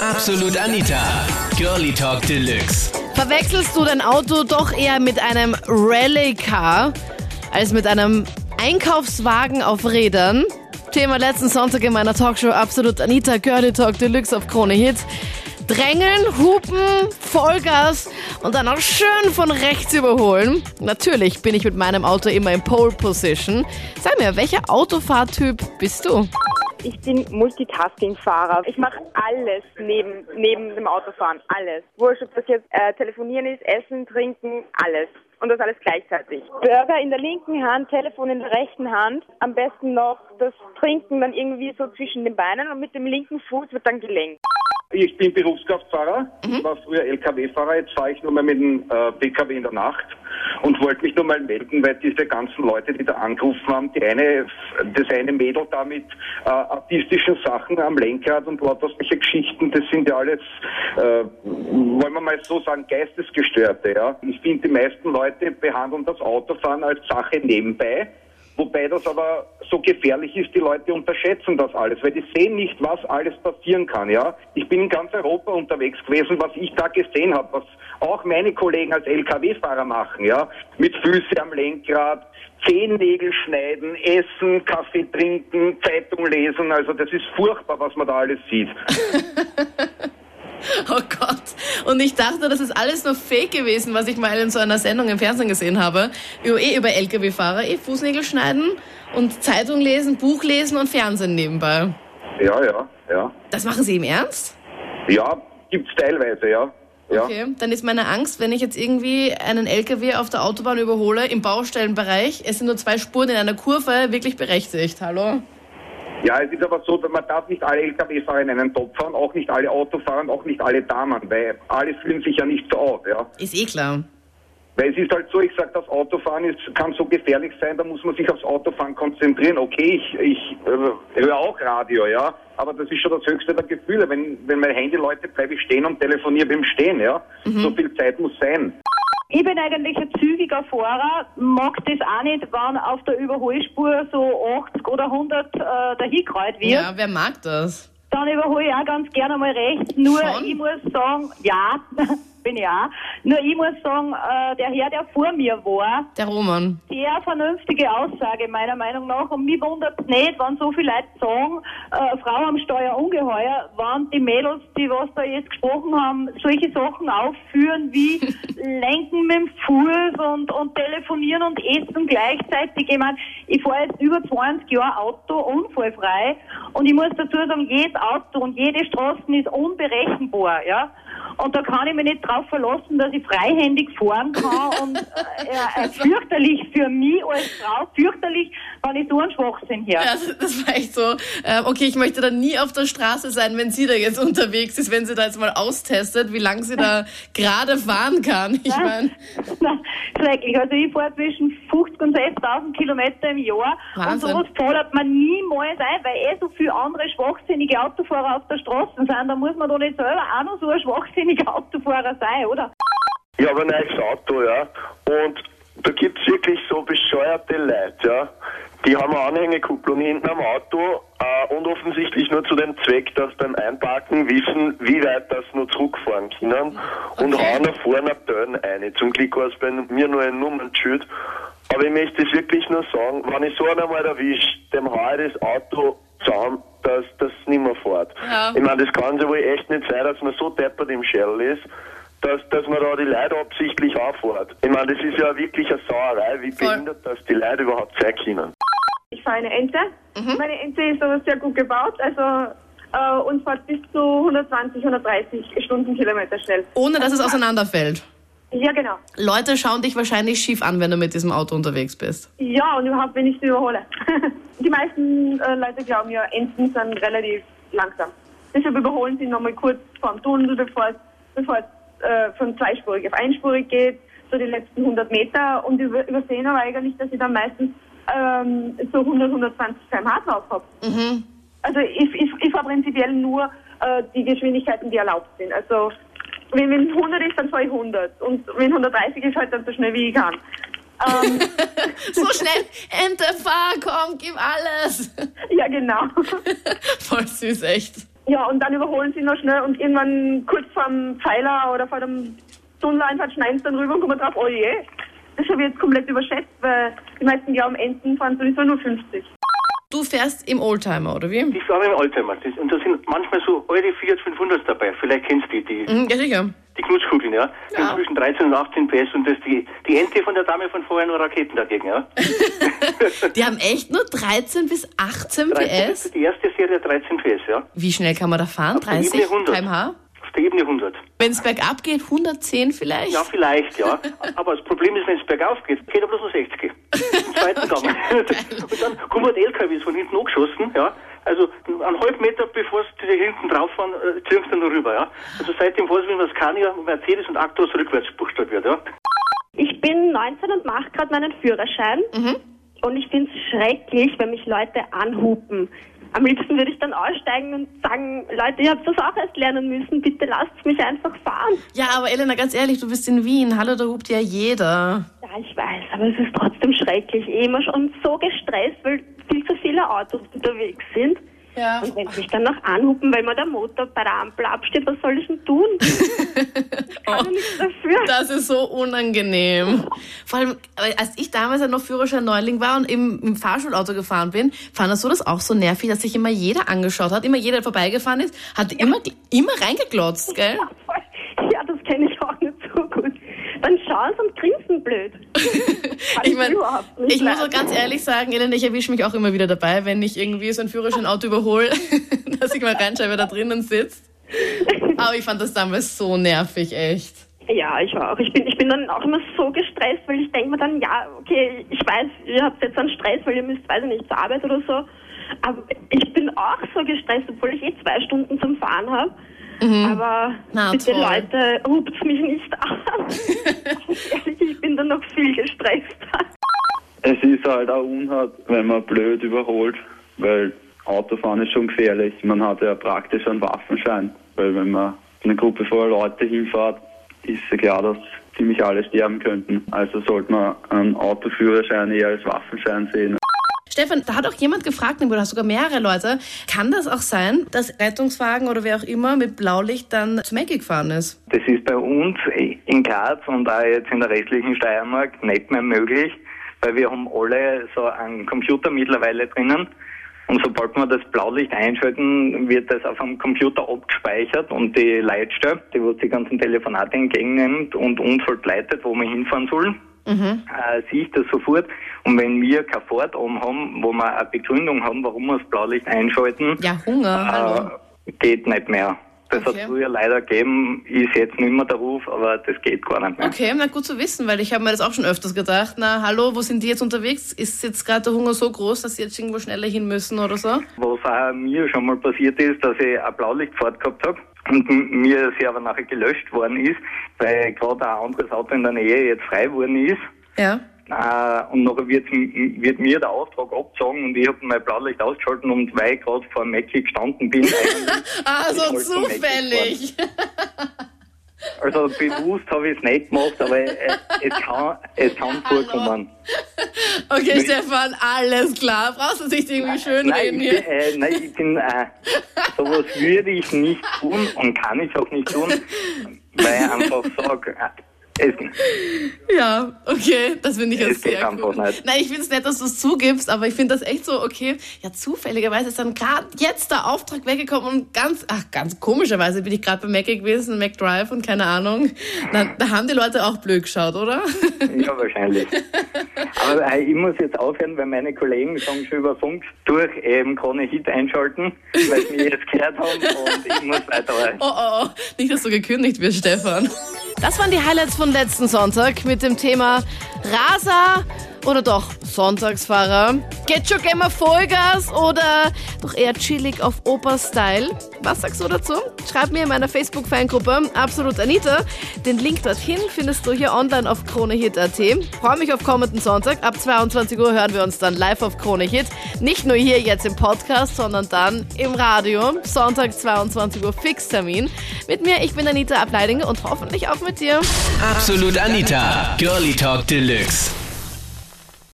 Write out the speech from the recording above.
Absolut Anita. Girlie Talk Deluxe. Verwechselst du dein Auto doch eher mit einem Rallye-Car als mit einem Einkaufswagen auf Rädern? Thema letzten Sonntag in meiner Talkshow Absolut Anita Girlie Talk Deluxe auf Krone Hits. Drängeln, hupen, Vollgas und dann auch schön von rechts überholen. Natürlich bin ich mit meinem Auto immer in Pole Position. Sag mir, welcher Autofahrtyp bist du? Ich bin Multitasking-Fahrer. Ich mache alles neben, neben dem Autofahren. Alles. Wurscht, ob das jetzt äh, telefonieren ist, essen, trinken, alles. Und das alles gleichzeitig. Burger in der linken Hand, Telefon in der rechten Hand. Am besten noch das Trinken dann irgendwie so zwischen den Beinen und mit dem linken Fuß wird dann gelenkt. Ich bin Berufskraftfahrer, ich war früher LKW-Fahrer, jetzt fahre ich nur mal mit dem äh, PKW in der Nacht und wollte mich nur mal melden, weil diese ganzen Leute, die da angerufen haben, die eine, das eine Mädel da mit äh, artistischen Sachen am Lenkrad und lauter solche Geschichten, das sind ja alles, äh, wollen wir mal so sagen, Geistesgestörte, ja. Ich finde, die meisten Leute behandeln das Autofahren als Sache nebenbei. Wobei das aber so gefährlich ist, die Leute unterschätzen das alles, weil die sehen nicht, was alles passieren kann, ja. Ich bin in ganz Europa unterwegs gewesen, was ich da gesehen habe, was auch meine Kollegen als LKW-Fahrer machen, ja. Mit Füße am Lenkrad, Zehennägel schneiden, essen, Kaffee trinken, Zeitung lesen, also das ist furchtbar, was man da alles sieht. Oh Gott. Und ich dachte, das ist alles nur Fake gewesen, was ich mal in so einer Sendung im Fernsehen gesehen habe. Über, eh über Lkw-Fahrer, eh Fußnägel schneiden und Zeitung lesen, Buch lesen und Fernsehen nebenbei. Ja, ja, ja. Das machen Sie im Ernst? Ja, gibt's teilweise, ja. Ja. Okay, dann ist meine Angst, wenn ich jetzt irgendwie einen LKW auf der Autobahn überhole, im Baustellenbereich, es sind nur zwei Spuren in einer Kurve, wirklich berechtigt. Hallo? Ja, es ist aber so, man darf nicht alle Lkw-Fahrer in einen Topf fahren, auch nicht alle Autofahrer und auch nicht alle Damen, weil alle fühlen sich ja nicht so auf, ja. Ist eh klar. Weil es ist halt so, ich sage, das Autofahren ist, kann so gefährlich sein, da muss man sich aufs Autofahren konzentrieren. Okay, ich, ich äh, höre auch Radio, ja, aber das ist schon das höchste der Gefühle. Wenn, wenn mein Handy läutet, bleibe ich stehen und telefoniere beim Stehen, ja. So viel Zeit muss sein. Ich bin eigentlich ein zügiger Fahrer, mag das auch nicht, wenn auf der Überholspur so 80 oder 100 äh, dahingerollt wird. Ja, wer mag das? Dann überhole ich auch ganz gerne mal rechts. Nur Schon? ich muss sagen, ja, bin ich auch. Nur ich muss sagen, äh, der Herr, der vor mir war, Der Roman. sehr vernünftige Aussage meiner Meinung nach. Und mich wundert es nicht, wenn so viele Leute sagen, äh, Frau am Steuer ungeheuer, wenn die Mädels, die was da jetzt gesprochen haben, solche Sachen aufführen wie Lenken mit dem Fuß und, und telefonieren und essen gleichzeitig. Ich meine, ich fahre jetzt über 20 Jahre Auto unfallfrei und ich muss dazu sagen, jedes Auto und jede Straße ist unberechenbar, ja. Und da kann ich mich nicht drauf verlassen, dass ich freihändig fahren kann. Und äh, äh, fürchterlich für mich als Frau, fürchterlich, wenn ich so einen Schwachsinn höre. Ja, das, das war echt so. Ähm, okay, ich möchte dann nie auf der Straße sein, wenn sie da jetzt unterwegs ist, wenn sie da jetzt mal austestet, wie lange sie da gerade fahren kann. Ich meine, Nein, schrecklich. Also ich fahre zwischen 50 und 60.000 Kilometer im Jahr Wahnsinn. und sowas fordert man niemals ein, weil eh so viele andere schwachsinnige Autofahrer auf der Straße sind. Da muss man doch nicht selber auch noch so ein schwachsinniger Autofahrer sein, oder? Ich habe ein neues Auto, ja. Und da gibt's wirklich so bescheuerte Leute, ja. Die haben eine Anhängekupplung hinten am Auto äh, und offensichtlich nur zu dem Zweck, dass beim Einparken wissen, wie weit das nur zurückfahren können und Okay. hauen da vorne Tönen ein. Zum Glück war es bei mir nur ein Nummernschild. Aber ich möchte es wirklich nur sagen, wenn ich so einen einmal erwische, dem hau ich das Auto zusammen, dass das nicht mehr fährt. Ja. Ich meine, das kann ja wohl echt nicht sein, dass man so deppert im Shell ist, dass, dass man da die Leute absichtlich auffährt. Ich meine, das ist ja wirklich eine Sauerei, wie Voll. behindert das die Leute überhaupt sein können. Ich fahre eine Ente. Meine Ente ist aber sehr gut gebaut, also äh, und fährt bis zu 120, 130 Stundenkilometer schnell. ohne dass es auseinanderfällt. Ja, genau. Leute schauen dich wahrscheinlich schief an, wenn du mit diesem Auto unterwegs bist. Ja, und überhaupt, wenn ich sie überhole. Die meisten äh, Leute glauben ja, Enten sind relativ langsam. Deshalb überholen sie nochmal kurz vorm Tunnel, bevor es, bevor es äh, von zweispurig auf einspurig geht, so die letzten 100 Meter und über, übersehen aber eigentlich, dass ich dann meistens ähm, so 100, 120 km/h drauf habe. Also ich, ich, ich fahre prinzipiell nur äh, die Geschwindigkeiten, die erlaubt sind. Also wenn, wenn 100 ist, dann fahre ich 100 und wenn 130 ist, halt dann so schnell wie ich kann. Ähm, So schnell, Ente, fahr, komm, gib alles. ja, genau. Voll süß, echt. Ja, und dann überholen sie noch schnell und irgendwann kurz vorm Pfeiler oder vor dem Tunneleinfahrt schneiden sie dann rüber und kommen drauf, oh je. Das habe ich jetzt komplett überschätzt, weil die meisten glauben, Enten fahren sowieso nur 50. Du fährst im Oldtimer, oder wie? Ich fahre im Oldtimer. Das, und da sind manchmal so alte Fiat 500 dabei. Vielleicht kennst du die, die, Mhm, ja, sicher. die Knutschkugeln, ja? Die Ja. haben zwischen 13 und 18 PS und das die, die Ente von der Dame von vorher nur Raketen dagegen, ja? Die haben echt nur 13 bis 18 PS? Die erste Serie 13 PS, ja? Wie schnell kann man da fahren? Der 30 Ebene 100. km/h? Der Ebene 100. Wenn es bergab geht, 110 vielleicht? Ja, vielleicht, ja. Aber das Problem ist, wenn es bergauf geht, geht er bloß nur 60. Im zweiten Gang. und dann kommen halt LKWs von hinten angeschossen, ja. Also einen halben Meter bevor sie hinten drauf fahren, äh, ziehen sie dann noch rüber, ja. Also seitdem weiß ich, wie man Scania, Mercedes und Actros rückwärts buchstabiert, ja. Ich bin 19 und mache gerade meinen Führerschein. Und ich finde es schrecklich, wenn mich Leute anhupen. Am liebsten würde ich dann aussteigen und sagen, Leute, ihr habt das auch erst lernen müssen, bitte lasst mich einfach fahren. Ja, aber Elena, ganz ehrlich, du bist in Wien. Hallo, da hupt ja jeder. Ja, ich weiß, aber es ist trotzdem schrecklich. Immer schon so gestresst, weil viel zu viele Autos unterwegs sind. Ja. Und wenn sie mich dann noch anhupen, weil mir der Motor bei der Ampel absteht, was soll ich denn tun? ich kann ja nichts dafür. Das ist so unangenehm. Vor allem, äh, als ich damals ja noch Führerschein Neuling war und im, im Fahrschulauto gefahren bin, fand das so das auch so nervig, dass sich immer jeder angeschaut hat, immer jeder, der vorbeigefahren ist, hat immer, immer reingeglotzt, gell? Ja, voll. Ja, das kenne ich auch nicht so gut. Dann schauen sie und grinsen blöd. Ich meine, ich muss auch ganz ehrlich sagen, Elena, ich erwische mich auch immer wieder dabei, wenn ich irgendwie so ein Führerscheinauto überhole, dass ich mal reinschaue, wer da drinnen sitzt. Aber ich fand das damals so nervig, echt. Ja, ich auch. Ich bin, ich bin dann auch immer so gestresst, weil ich denke mir dann, ja, okay, ich weiß, ihr habt jetzt einen Stress, weil ihr müsst, weiß ich nicht, zur Arbeit oder so. Aber ich bin auch so gestresst, obwohl ich eh zwei Stunden zum Fahren habe. Aber Mhm. Na, bitte toll. Leute, rupt mich nicht an. Ganz ehrlich, ich bin dann noch viel gestresster. Es ist halt auch unhart, wenn man blöd überholt, weil Autofahren ist schon gefährlich. Man hat ja praktisch einen Waffenschein, weil wenn man eine Gruppe voller Leute hinfährt, ist ja klar, dass ziemlich alle sterben könnten. Also sollte man einen Autoführerschein eher als Waffenschein sehen. Stefan, da hat auch jemand gefragt, oder sogar mehrere Leute, kann das auch sein, dass Rettungswagen oder wer auch immer mit Blaulicht dann zu Mackie gefahren ist? Das ist bei uns in Graz und auch jetzt in der restlichen Steiermark nicht mehr möglich, weil wir haben alle so einen Computer mittlerweile drinnen. Und sobald wir das Blaulicht einschalten, wird das auf einem Computer abgespeichert und die Leitstelle, die wo die ganzen Telefonate entgegennimmt und uns halt leitet, wo wir hinfahren sollen, äh, sieht das sofort. Und wenn wir kein Fahrt oben haben, wo wir eine Begründung haben, warum wir das Blaulicht einschalten, Ja, Hunger, äh, geht nicht mehr. Das Okay. hat früher leider gegeben, ist jetzt nicht mehr der Ruf, aber das geht gar nicht mehr. Okay, na gut zu wissen, weil ich habe mir das auch schon öfters gedacht. Na, hallo, wo sind die jetzt unterwegs? Ist jetzt gerade der Hunger so groß, dass sie jetzt irgendwo schneller hin müssen oder so? Was auch mir schon mal passiert ist, dass ich eine Blaulichtfahrt gehabt habe und mir sie aber nachher gelöscht worden ist, weil gerade ein anderes Auto in der Nähe jetzt frei worden ist. Ja. Äh, und nachher wird, wird mir der Auftrag abgezogen und ich habe mein Blaulicht ausgeschaltet und weil ich gerade vor Mackie gestanden bin, eigentlich so Ich wollte zum zufällig. Also bewusst habe ich es nicht gemacht, aber äh, es kann, es kann vorkommen. Okay, Stefan, alles klar. Brauchst du nicht irgendwie schön Nein, reden ich hier? bin, äh, nein, ich bin, äh, sowas würde ich nicht tun und kann ich auch nicht tun, weil ich einfach sage, äh, es, Ja, okay, das finde ich Es jetzt geht sehr cool. nicht. Nein, ich finde es nett, dass du es zugibst, aber ich finde das echt so, okay, ja, zufälligerweise ist dann gerade jetzt der Auftrag weggekommen und ganz, ach, ganz komischerweise bin ich gerade bei Mackie gewesen, McDrive und keine Ahnung. Da, da haben die Leute auch blöd geschaut, oder? ja, wahrscheinlich. Aber äh, ich muss jetzt aufhören, weil meine Kollegen sagen schon über Funk durch eben Krone Hit einschalten, weil sie jetzt gehört haben und ich muss weiter. Oh, oh, oh, nicht, dass du gekündigt wirst, Stefan. Das waren die Highlights von letzten Sonntag mit dem Thema Raser oder doch Sonntagsfahrer. Geht schon gerne Vollgas oder doch eher chillig auf Oper-Style? Was sagst du dazu? Schreib mir in meiner Facebook-Fangruppe Absolut Anita. Den Link dorthin findest du hier online auf KroneHit.at. Freue mich auf kommenden Sonntag. Ab 22 Uhr hören wir uns dann live auf Krone Hit. Nicht nur hier jetzt im Podcast, sondern dann im Radio. Sonntag 22 Uhr Fixtermin. Mit mir, ich bin Anita Ableidinger und hoffentlich auch mit dir. Absolut Anita, Girlie Talk Deluxe.